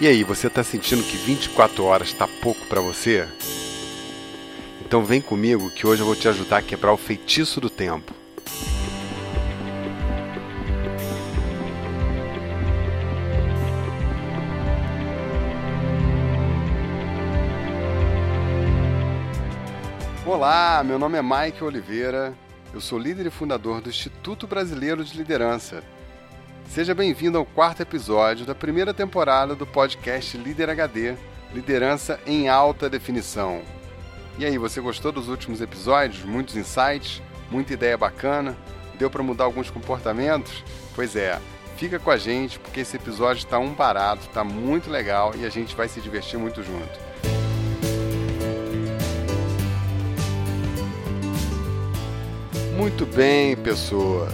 E aí, você está sentindo que 24 horas está pouco para você? Então vem comigo que hoje eu vou te ajudar a quebrar o feitiço do tempo. Olá, meu nome é Mike Oliveira, eu sou líder e fundador do Instituto Brasileiro de Liderança. Seja bem-vindo ao quarto episódio da primeira temporada do podcast Líder HD Liderança em Alta Definição. E aí, você gostou dos últimos episódios? Muitos insights? Muita ideia bacana? Deu para mudar alguns comportamentos? Pois é, fica com a gente porque esse episódio está um barato, está muito legal e a gente vai se divertir muito junto. Muito bem, pessoa.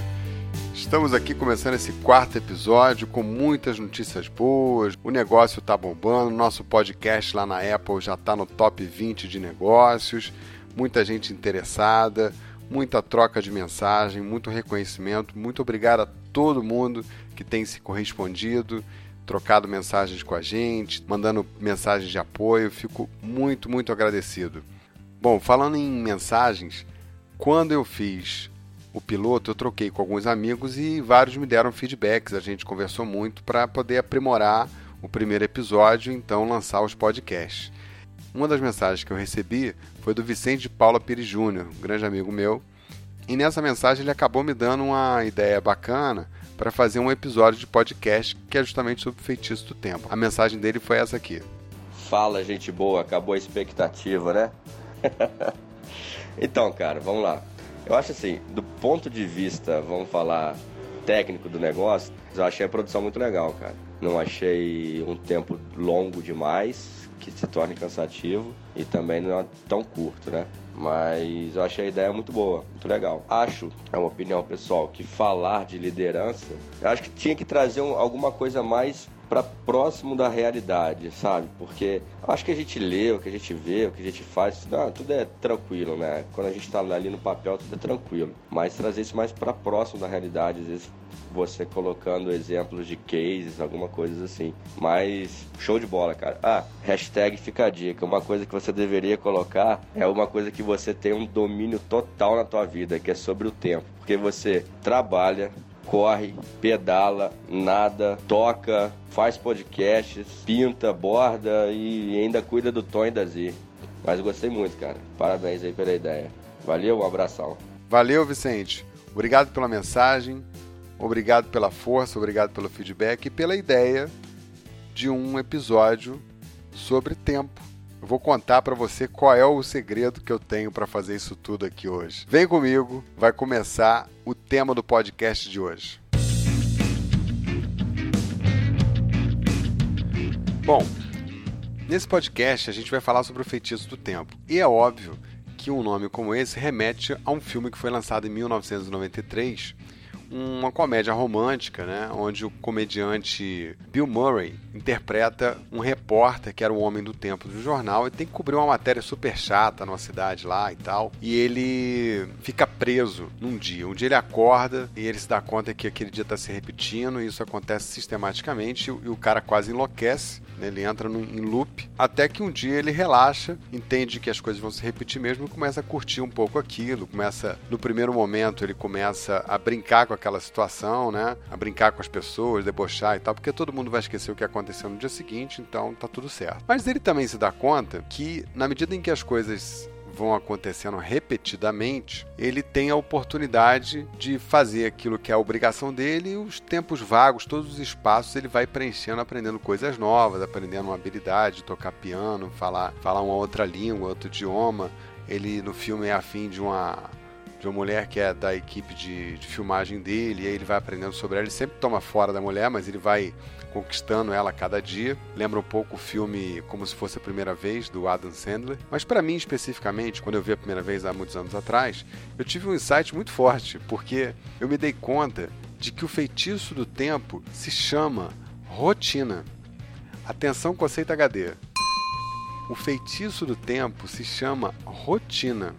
Estamos aqui começando esse quarto episódio com muitas notícias boas. O negócio está bombando, nosso podcast lá na Apple já está no top 20 de negócios. Muita gente interessada, muita troca de mensagem, muito reconhecimento. Muito obrigado a todo mundo que tem se correspondido, trocado mensagens com a gente, mandando mensagens de apoio. Fico muito, muito agradecido. Bom, falando em mensagens, quando eu fiz o piloto, eu troquei com alguns amigos e vários me deram feedbacks. A gente conversou muito para poder aprimorar o primeiro episódio, então lançar os podcasts. Uma das mensagens que eu recebi foi do Vicente de Paula Pires Júnior, um grande amigo meu. E nessa mensagem ele acabou me dando uma ideia bacana para fazer um episódio de podcast que é justamente sobre o feitiço do tempo. A mensagem dele foi essa aqui. Fala, gente boa, acabou a expectativa, né? então, cara, vamos lá. Eu acho assim, do ponto de vista, vamos falar técnico do negócio, eu achei a produção muito legal, cara. Não achei um tempo longo demais, que se torne cansativo, e também não é tão curto, né? Mas eu achei a ideia muito boa, muito legal. Acho, é uma opinião pessoal, que falar de liderança, eu acho que tinha que trazer um, alguma coisa mais para próximo da realidade, sabe? Porque acho que a gente lê, o que a gente vê, o que a gente faz, tudo, ah, tudo é tranquilo, né? Quando a gente está ali no papel, tudo é tranquilo. Mas trazer isso mais para próximo da realidade, às vezes você colocando exemplos de cases, alguma coisa assim. Mas show de bola, cara. Ah, hashtag fica a dica. Uma coisa que você deveria colocar é uma coisa que você tem um domínio total na tua vida, que é sobre o tempo. Porque você trabalha, corre, pedala, nada, toca, faz podcasts, pinta, borda e ainda cuida do Tom e da Z. Mas gostei muito, cara. Parabéns aí pela ideia. Valeu, um abração. Valeu, Vicente. Obrigado pela mensagem, obrigado pela força, obrigado pelo feedback e pela ideia de um episódio sobre tempo. Eu vou contar para você qual é o segredo que eu tenho para fazer isso tudo aqui hoje. Vem comigo, vai começar o tema do podcast de hoje. Bom, nesse podcast a gente vai falar sobre o feitiço do tempo. E é óbvio que um nome como esse remete a um filme que foi lançado em 1993 uma comédia romântica, né, onde o comediante Bill Murray interpreta um repórter que era o homem do tempo do jornal e tem que cobrir uma matéria super chata numa cidade lá e tal. E ele fica preso num dia. Um dia ele acorda e ele se dá conta que aquele dia está se repetindo e isso acontece sistematicamente e o cara quase enlouquece. Né? Ele entra no, em loop até que um dia ele relaxa, entende que as coisas vão se repetir mesmo e começa a curtir um pouco aquilo. Começa, no primeiro momento, ele começa a brincar com aquela situação, né? A brincar com as pessoas, debochar e tal, porque todo mundo vai esquecer o que aconteceu no dia seguinte, então tá tudo certo. Mas ele também se dá conta que, na medida em que as coisas vão acontecendo repetidamente, ele tem a oportunidade de fazer aquilo que é a obrigação dele e os tempos vagos, todos os espaços, ele vai preenchendo, aprendendo coisas novas, aprendendo uma habilidade, tocar piano, falar, falar uma outra língua, outro idioma. Ele no filme é afim de uma de uma mulher que é da equipe de, de filmagem dele, e aí ele vai aprendendo sobre ela. Ele sempre toma fora da mulher, mas ele vai conquistando ela a cada dia. Lembra um pouco o filme Como se fosse a primeira vez do Adam Sandler. Mas para mim especificamente, quando eu vi a primeira vez há muitos anos atrás, eu tive um insight muito forte, porque eu me dei conta de que o feitiço do tempo se chama rotina. Atenção conceito HD. O feitiço do tempo se chama rotina.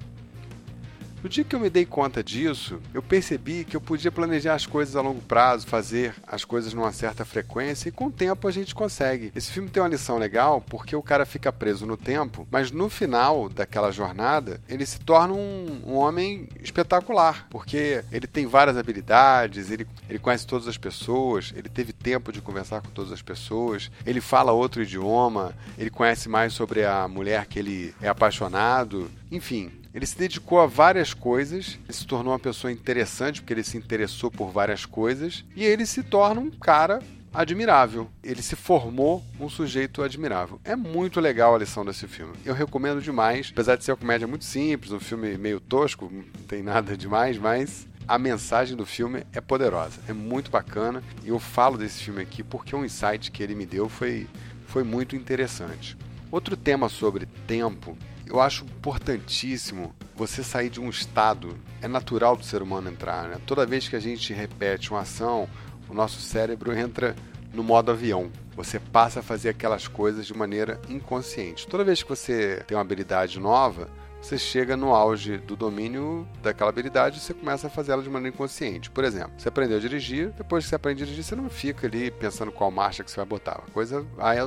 No dia que eu me dei conta disso, eu percebi que eu podia planejar as coisas a longo prazo, fazer as coisas numa certa frequência e com o tempo a gente consegue. Esse filme tem uma lição legal porque o cara fica preso no tempo, mas no final daquela jornada ele se torna um, um homem espetacular, porque ele tem várias habilidades, ele, ele conhece todas as pessoas, ele teve tempo de conversar com todas as pessoas, ele fala outro idioma, ele conhece mais sobre a mulher que ele é apaixonado, enfim, ele se dedicou a várias coisas, ele se tornou uma pessoa interessante porque ele se interessou por várias coisas e ele se torna um cara admirável. Ele se formou um sujeito admirável. É muito legal a lição desse filme. Eu recomendo demais, apesar de ser uma comédia muito simples, um filme meio tosco, não tem nada demais, mas a mensagem do filme é poderosa, é muito bacana. E eu falo desse filme aqui porque um insight que ele me deu foi, foi muito interessante. Outro tema sobre tempo eu acho importantíssimo você sair de um estado. É natural do ser humano entrar, né? Toda vez que a gente repete uma ação, o nosso cérebro entra no modo avião. Você passa a fazer aquelas coisas de maneira inconsciente. Toda vez que você tem uma habilidade nova, você chega no auge do domínio daquela habilidade e você começa a fazer ela de maneira inconsciente. Por exemplo, você aprendeu a dirigir, depois que você aprende a dirigir, você não fica ali pensando qual marcha que você vai botar. A coisa aí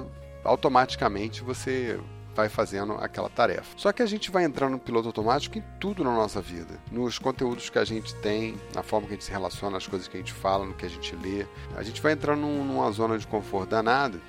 automaticamente você vai fazendo aquela tarefa. Só que a gente vai entrando no piloto automático em tudo na nossa vida, nos conteúdos que a gente tem, na forma que a gente se relaciona, nas coisas que a gente fala, no que a gente lê. A gente vai entrando numa zona de conforto danada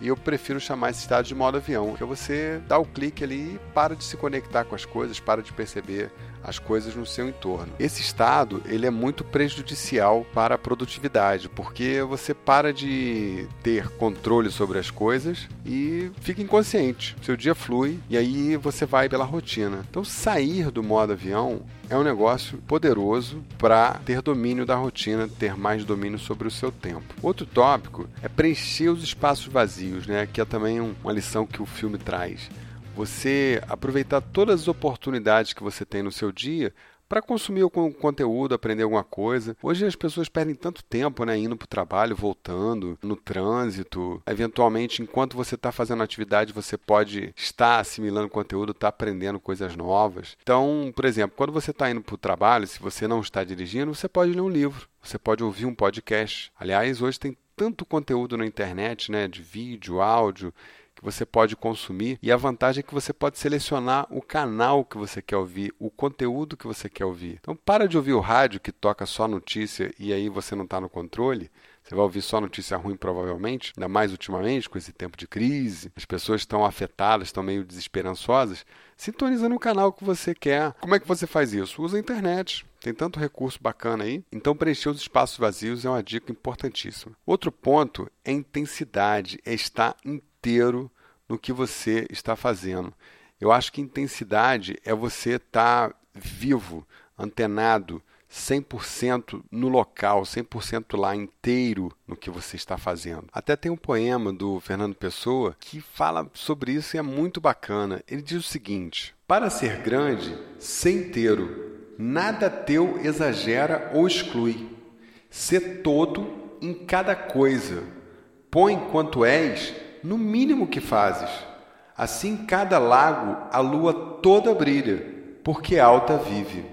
e eu prefiro chamar esse estado de modo avião, que é você dá o clique ali e para de se conectar com as coisas, para de perceber as coisas no seu entorno. Esse estado, ele é muito prejudicial para a produtividade, porque você para de ter controle sobre as coisas e fica inconsciente. Seu dia flui e aí você vai pela rotina. Então sair do modo avião é um negócio poderoso para ter domínio da rotina, ter mais domínio sobre o seu tempo. Outro tópico é preencher os espaços vazios, né? Que é também uma lição que o filme traz. Você aproveitar todas as oportunidades que você tem no seu dia para consumir o conteúdo, aprender alguma coisa. Hoje as pessoas perdem tanto tempo, né, indo para o trabalho, voltando, no trânsito. Eventualmente, enquanto você está fazendo atividade, você pode estar assimilando conteúdo, estar tá aprendendo coisas novas. Então, por exemplo, quando você está indo para o trabalho, se você não está dirigindo, você pode ler um livro, você pode ouvir um podcast. Aliás, hoje tem tanto conteúdo na internet, né, de vídeo, áudio que você pode consumir e a vantagem é que você pode selecionar o canal que você quer ouvir, o conteúdo que você quer ouvir. Então para de ouvir o rádio que toca só notícia e aí você não está no controle. Você vai ouvir só notícia ruim, provavelmente, ainda mais ultimamente, com esse tempo de crise. As pessoas estão afetadas, estão meio desesperançosas. Sintoniza no canal que você quer. Como é que você faz isso? Usa a internet. Tem tanto recurso bacana aí. Então, preencher os espaços vazios é uma dica importantíssima. Outro ponto é intensidade, é estar inteiro no que você está fazendo. Eu acho que intensidade é você estar vivo, antenado, 100% no local, 100% lá inteiro no que você está fazendo. Até tem um poema do Fernando Pessoa que fala sobre isso e é muito bacana. Ele diz o seguinte: Para ser grande, ser inteiro, nada teu exagera ou exclui. Ser todo em cada coisa. Põe quanto és no mínimo que fazes. Assim cada lago a lua toda brilha, porque alta vive.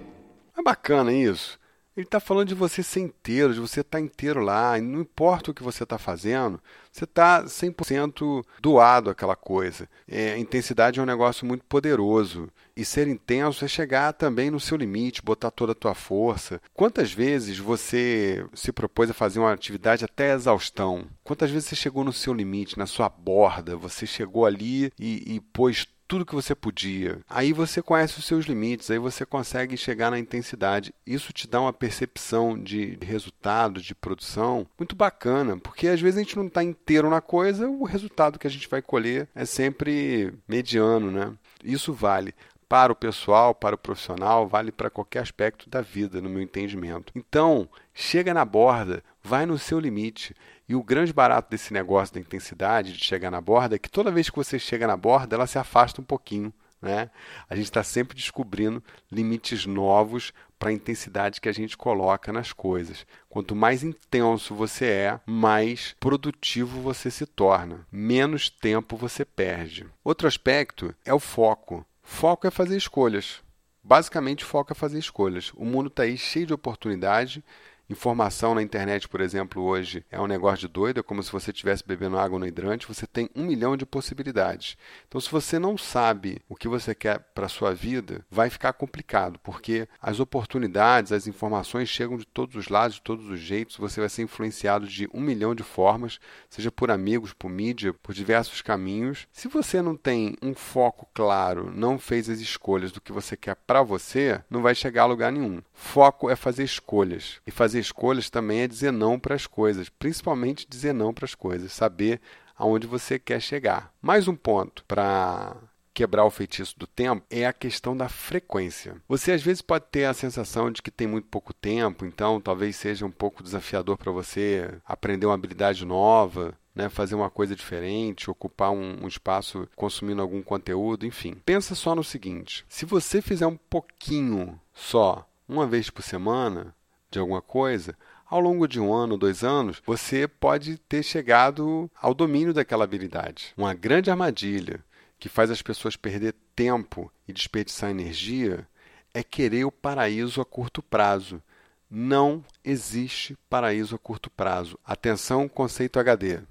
É bacana isso. Ele está falando de você ser inteiro, de você estar tá inteiro lá, não importa o que você está fazendo, você está 100% doado àquela coisa. É, intensidade é um negócio muito poderoso. E ser intenso é chegar também no seu limite, botar toda a tua força. Quantas vezes você se propôs a fazer uma atividade até exaustão? Quantas vezes você chegou no seu limite, na sua borda? Você chegou ali e, e pôs tudo que você podia. Aí você conhece os seus limites, aí você consegue chegar na intensidade. Isso te dá uma percepção de resultado, de produção muito bacana, porque às vezes a gente não está inteiro na coisa, o resultado que a gente vai colher é sempre mediano, né? Isso vale para o pessoal, para o profissional, vale para qualquer aspecto da vida, no meu entendimento. Então, chega na borda, vai no seu limite. E o grande barato desse negócio da intensidade, de chegar na borda, é que toda vez que você chega na borda, ela se afasta um pouquinho. Né? A gente está sempre descobrindo limites novos para a intensidade que a gente coloca nas coisas. Quanto mais intenso você é, mais produtivo você se torna, menos tempo você perde. Outro aspecto é o foco. Foco é fazer escolhas. basicamente foca a fazer escolhas. O mundo está aí cheio de oportunidade Informação na internet, por exemplo, hoje é um negócio de doido, é como se você estivesse bebendo água no hidrante, você tem um milhão de possibilidades. Então, se você não sabe o que você quer para a sua vida, vai ficar complicado, porque as oportunidades, as informações chegam de todos os lados, de todos os jeitos, você vai ser influenciado de um milhão de formas, seja por amigos, por mídia, por diversos caminhos. Se você não tem um foco claro, não fez as escolhas do que você quer para você, não vai chegar a lugar nenhum. Foco é fazer escolhas. E fazer fazer escolhas também é dizer não para as coisas, principalmente dizer não para as coisas, saber aonde você quer chegar. Mais um ponto para quebrar o feitiço do tempo é a questão da frequência. Você às vezes pode ter a sensação de que tem muito pouco tempo, então talvez seja um pouco desafiador para você aprender uma habilidade nova, né, fazer uma coisa diferente, ocupar um, um, espaço consumindo algum conteúdo, enfim. Pensa só no seguinte: se você fizer um pouquinho só, uma vez por semana, de alguma coisa, ao longo de um ano, dois anos, você pode ter chegado ao domínio daquela habilidade. Uma grande armadilha que faz as pessoas perder tempo e desperdiçar energia é querer o paraíso a curto prazo. Não existe paraíso a curto prazo. Atenção, conceito HD.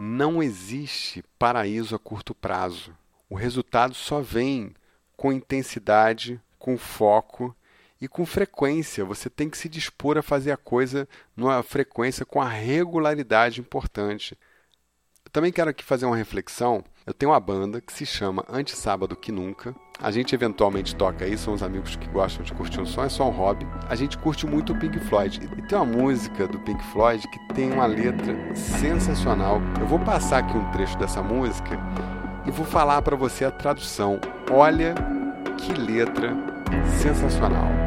Não existe paraíso a curto prazo. O resultado só vem com intensidade, com foco e com frequência. Você tem que se dispor a fazer a coisa numa frequência com a regularidade importante. Eu também quero aqui fazer uma reflexão. Eu tenho uma banda que se chama Antes Sábado Que Nunca. A gente eventualmente toca aí, são os amigos que gostam de curtir um som, é só um hobby. A gente curte muito o Pink Floyd. E tem uma música do Pink Floyd que tem uma letra sensacional. Eu vou passar aqui um trecho dessa música e vou falar para você a tradução. Olha que letra sensacional.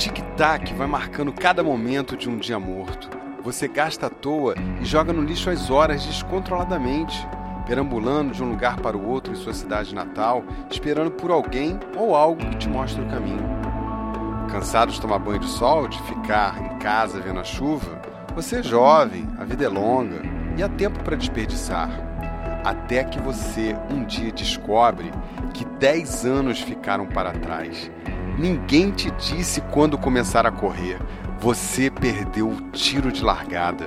tic-tac vai marcando cada momento de um dia morto. Você gasta à toa e joga no lixo as horas descontroladamente, perambulando de um lugar para o outro em sua cidade natal, esperando por alguém ou algo que te mostre o caminho. Cansado de tomar banho de sol, de ficar em casa vendo a chuva, você é jovem, a vida é longa e há tempo para desperdiçar. Até que você um dia descobre que 10 anos ficaram para trás Ninguém te disse quando começar a correr. Você perdeu o tiro de largada.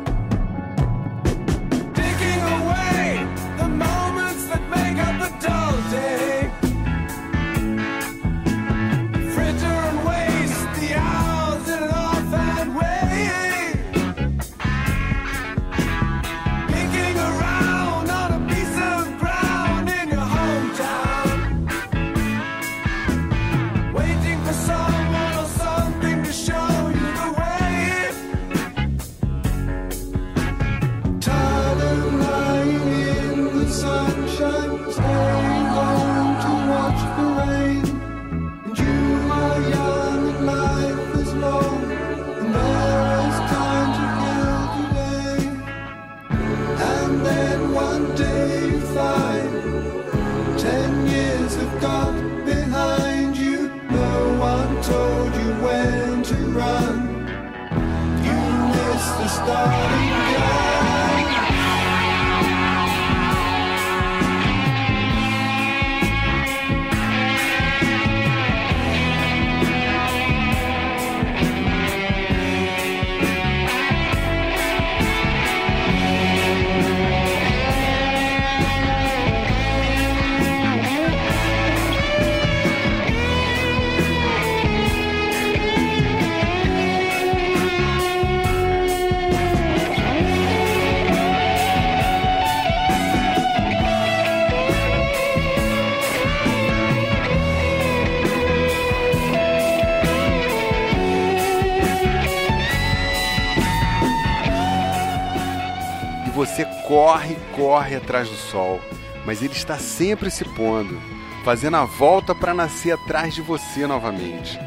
Corre, atrás do sol, mas ele está sempre se pondo, fazendo a volta para nascer atrás de você novamente.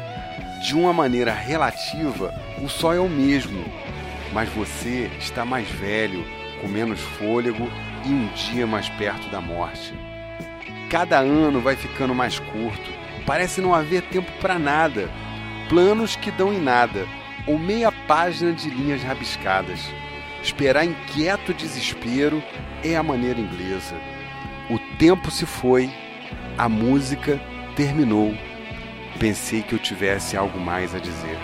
De uma maneira relativa, o sol é o mesmo, mas você está mais velho, com menos fôlego e um dia mais perto da morte. Cada ano vai ficando mais curto, parece não haver tempo para nada, planos que dão em nada, ou meia página de linhas rabiscadas. Esperar inquieto desespero é a maneira inglesa. O tempo se foi, a música terminou. Pensei que eu tivesse algo mais a dizer.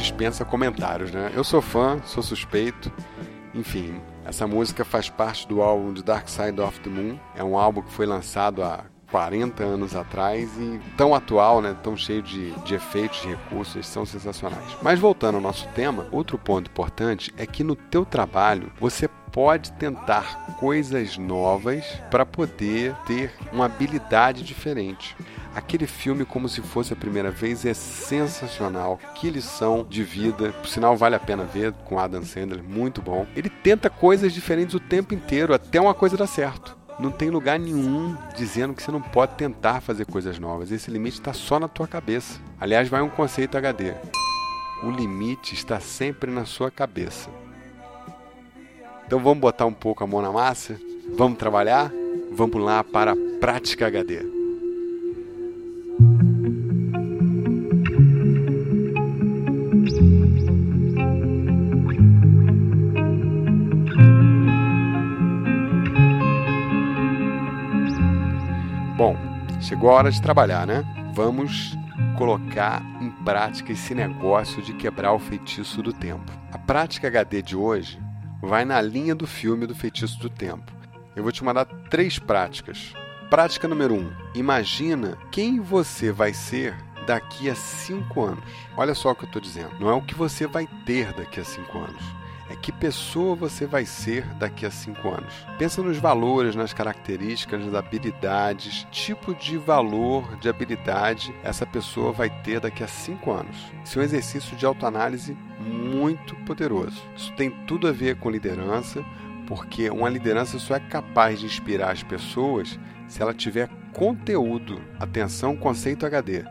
Dispensa comentários, né? Eu sou fã, sou suspeito. Enfim, essa música faz parte do álbum The Dark Side of the Moon. É um álbum que foi lançado há 40 anos atrás e tão atual, né, tão cheio de, de efeitos, de recursos, são sensacionais. Mas voltando ao nosso tema, outro ponto importante é que no teu trabalho você pode tentar coisas novas para poder ter uma habilidade diferente. Aquele filme, como se fosse a primeira vez, é sensacional. Que lição de vida. Por sinal, vale a pena ver com Adam Sandler, muito bom. Ele tenta coisas diferentes o tempo inteiro, até uma coisa dar certo. Não tem lugar nenhum dizendo que você não pode tentar fazer coisas novas. Esse limite está só na tua cabeça. Aliás, vai um conceito HD. O limite está sempre na sua cabeça. Então vamos botar um pouco a mão na massa? Vamos trabalhar? Vamos lá para a prática HD. Bom, chegou a hora de trabalhar, né? Vamos colocar em prática esse negócio de quebrar o feitiço do tempo. A prática HD de hoje vai na linha do filme do feitiço do tempo. Eu vou te mandar três práticas. Prática número um: imagina quem você vai ser daqui a cinco anos. Olha só o que eu estou dizendo. Não é o que você vai ter daqui a cinco anos é que pessoa você vai ser daqui a cinco anos. Pensa nos valores, nas características, nas habilidades, tipo de valor, de habilidade essa pessoa vai ter daqui a cinco anos. Isso é um exercício de autoanálise muito poderoso. Isso tem tudo a ver com liderança, porque uma liderança só é capaz de inspirar as pessoas se ela tiver conteúdo. Atenção, conceito HD.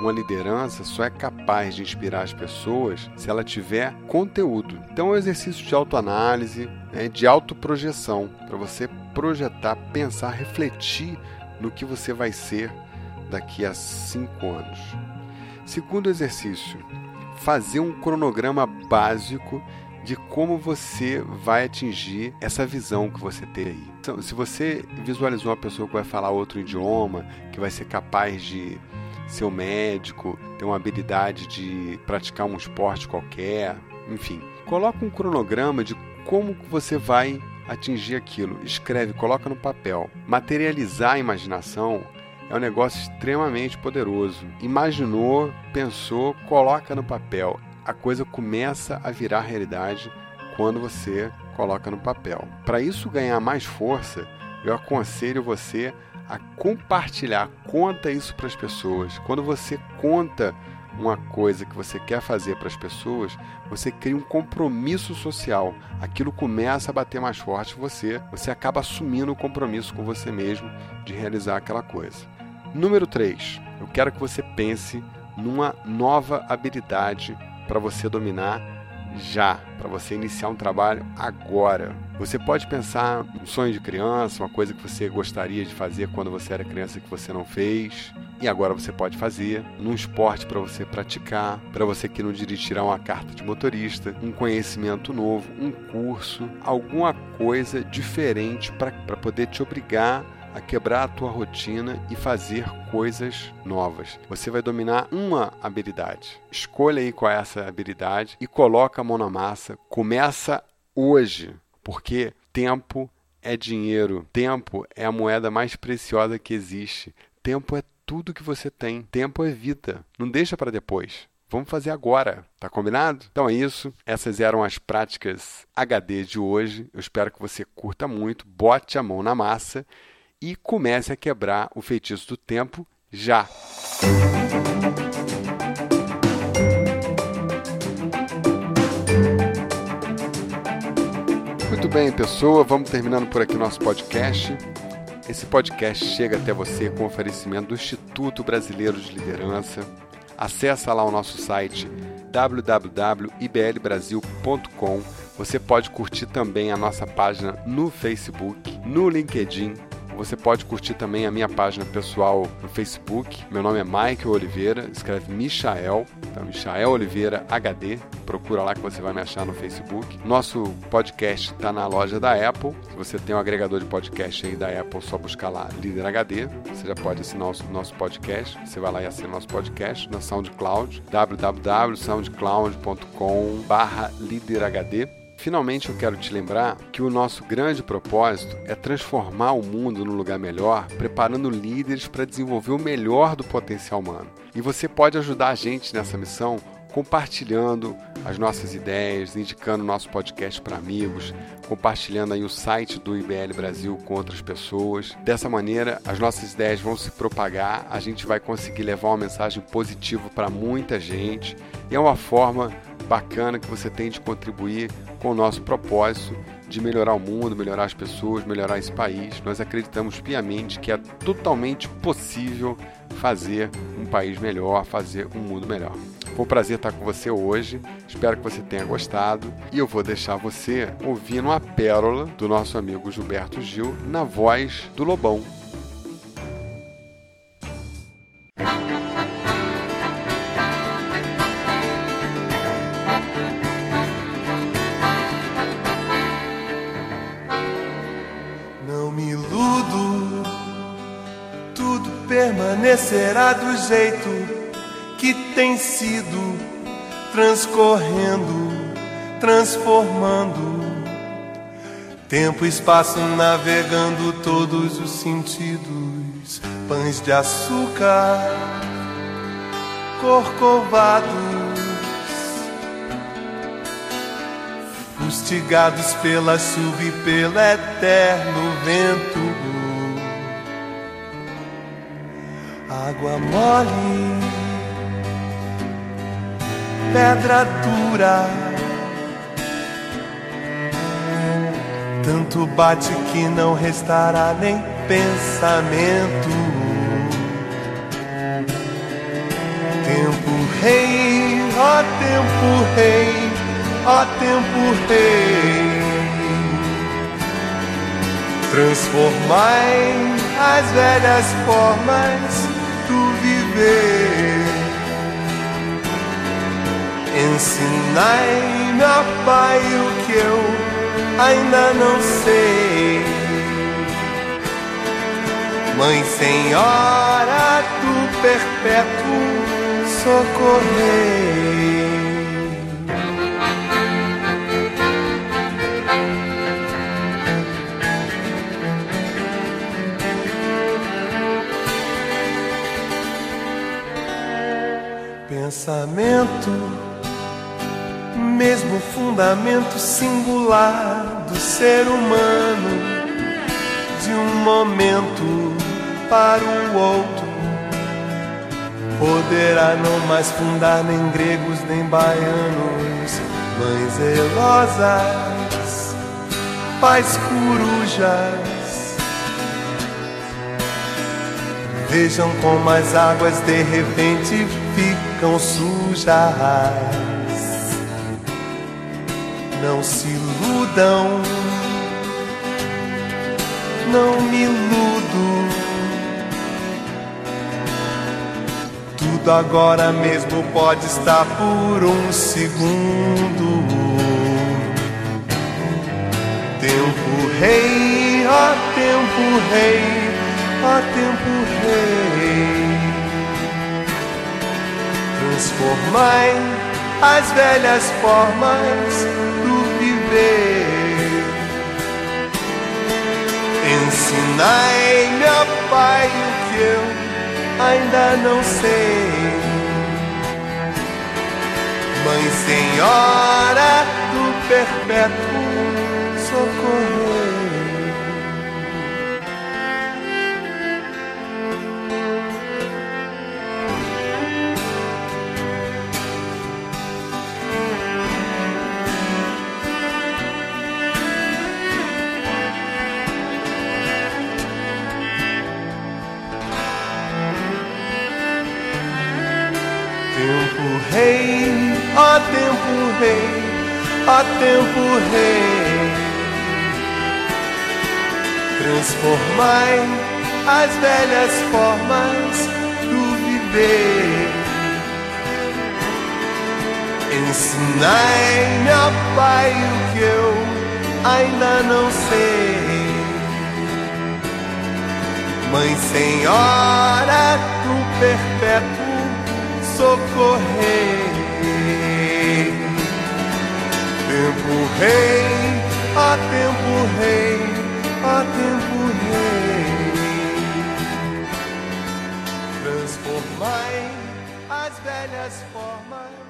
Uma liderança só é capaz de inspirar as pessoas se ela tiver conteúdo. Então é um exercício de autoanálise, né, de autoprojeção, para você projetar, pensar, refletir no que você vai ser daqui a cinco anos. Segundo exercício, fazer um cronograma básico de como você vai atingir essa visão que você tem aí. Então, se você visualizou uma pessoa que vai falar outro idioma, que vai ser capaz de ser um médico, ter uma habilidade de praticar um esporte qualquer, enfim. Coloca um cronograma de como você vai atingir aquilo. Escreve, coloca no papel. Materializar a imaginação é um negócio extremamente poderoso. Imaginou, pensou, coloca no papel. A coisa começa a virar realidade quando você coloca no papel. Para isso ganhar mais força, eu aconselho você a compartilhar, conta isso para as pessoas. Quando você conta uma coisa que você quer fazer para as pessoas, você cria um compromisso social. Aquilo começa a bater mais forte em você, você acaba assumindo o compromisso com você mesmo de realizar aquela coisa. Número 3. Eu quero que você pense numa nova habilidade para você dominar já, para você iniciar um trabalho agora. Você pode pensar um sonho de criança, uma coisa que você gostaria de fazer quando você era criança que você não fez, e agora você pode fazer, num esporte para você praticar, para você que não dirige tirar uma carta de motorista, um conhecimento novo, um curso, alguma coisa diferente para poder te obrigar a quebrar a tua rotina e fazer coisas novas. Você vai dominar uma habilidade. Escolha aí qual é essa habilidade e coloca a mão na massa. Começa hoje, porque tempo é dinheiro. Tempo é a moeda mais preciosa que existe. Tempo é tudo que você tem. Tempo é vida. Não deixa para depois. Vamos fazer agora, tá combinado? Então é isso. Essas eram as práticas HD de hoje. Eu espero que você curta muito, bote a mão na massa e comece a quebrar o feitiço do tempo já. Muito bem, pessoa, vamos terminando por aqui nosso podcast. Esse podcast chega até você com oferecimento do Instituto Brasileiro de Liderança. Acesse lá o nosso site www.iblbrasil.com. Você pode curtir também a nossa página no Facebook, no LinkedIn você pode curtir também a minha página pessoal no Facebook. Meu nome é Mike Oliveira, escreve Michael, então Michael Oliveira HD. Procura lá que você vai me achar no Facebook. Nosso podcast está na loja da Apple. Se você tem um agregador de podcast aí da Apple, só buscar lá Líder HD. Você já pode assinar o nosso podcast. Você vai lá e assina nosso podcast na SoundCloud, www.soundcloud.com/líderhd. Finalmente eu quero te lembrar que o nosso grande propósito é transformar o mundo num lugar melhor, preparando líderes para desenvolver o melhor do potencial humano. E você pode ajudar a gente nessa missão compartilhando as nossas ideias, indicando nosso podcast para amigos, compartilhando aí o site do IBL Brasil com outras pessoas. Dessa maneira, as nossas ideias vão se propagar, a gente vai conseguir levar uma mensagem positiva para muita gente e é uma forma bacana que você tem de contribuir com o nosso propósito de melhorar o mundo, melhorar as pessoas, melhorar esse país. Nós acreditamos piamente que é totalmente possível fazer um país melhor, fazer um mundo melhor. Foi um prazer estar com você hoje. Espero que você tenha gostado. E eu vou deixar você ouvindo uma pérola do nosso amigo Gilberto Gil na voz do Lobão. Permanecerá do jeito que tem sido, transcorrendo, transformando. Tempo e espaço navegando todos os sentidos, pães de açúcar, corcovados, fustigados pela chuva e pelo eterno vento. Água mole, pedra dura. Tanto bate que não restará nem pensamento. Tempo rei, ó tempo rei, ó tempo rei. Transformai as velhas formas viver. Ensinai-me, ó Pai, o que eu ainda não sei. Mãe Senhora do Perpétuo, socorrei. Pensamento, mesmo fundamento singular do ser humano, de um momento para o outro, poderá não mais fundar nem gregos nem baianos, mães zelosas, pais corujas. Vejam como as águas de repente ficam sujas. Não se iludam, não me iludo. Tudo agora mesmo pode estar por um segundo. Tempo rei, ó tempo rei ó tempo rei. Transformai as velhas formas do viver. Ensinai-me, ó Pai, o que eu ainda não sei. Mãe Senhora do Perpétuo Socorrer. Rei, ó tempo rei, ó tempo rei. Transformai as velhas formas do viver. Ensinai-me, ó Pai, o que eu ainda não sei. Mãe Senhora do Perpétuo socorrer. Tempo rei, a tempo rei, a tempo rei. Transformai as velhas formas.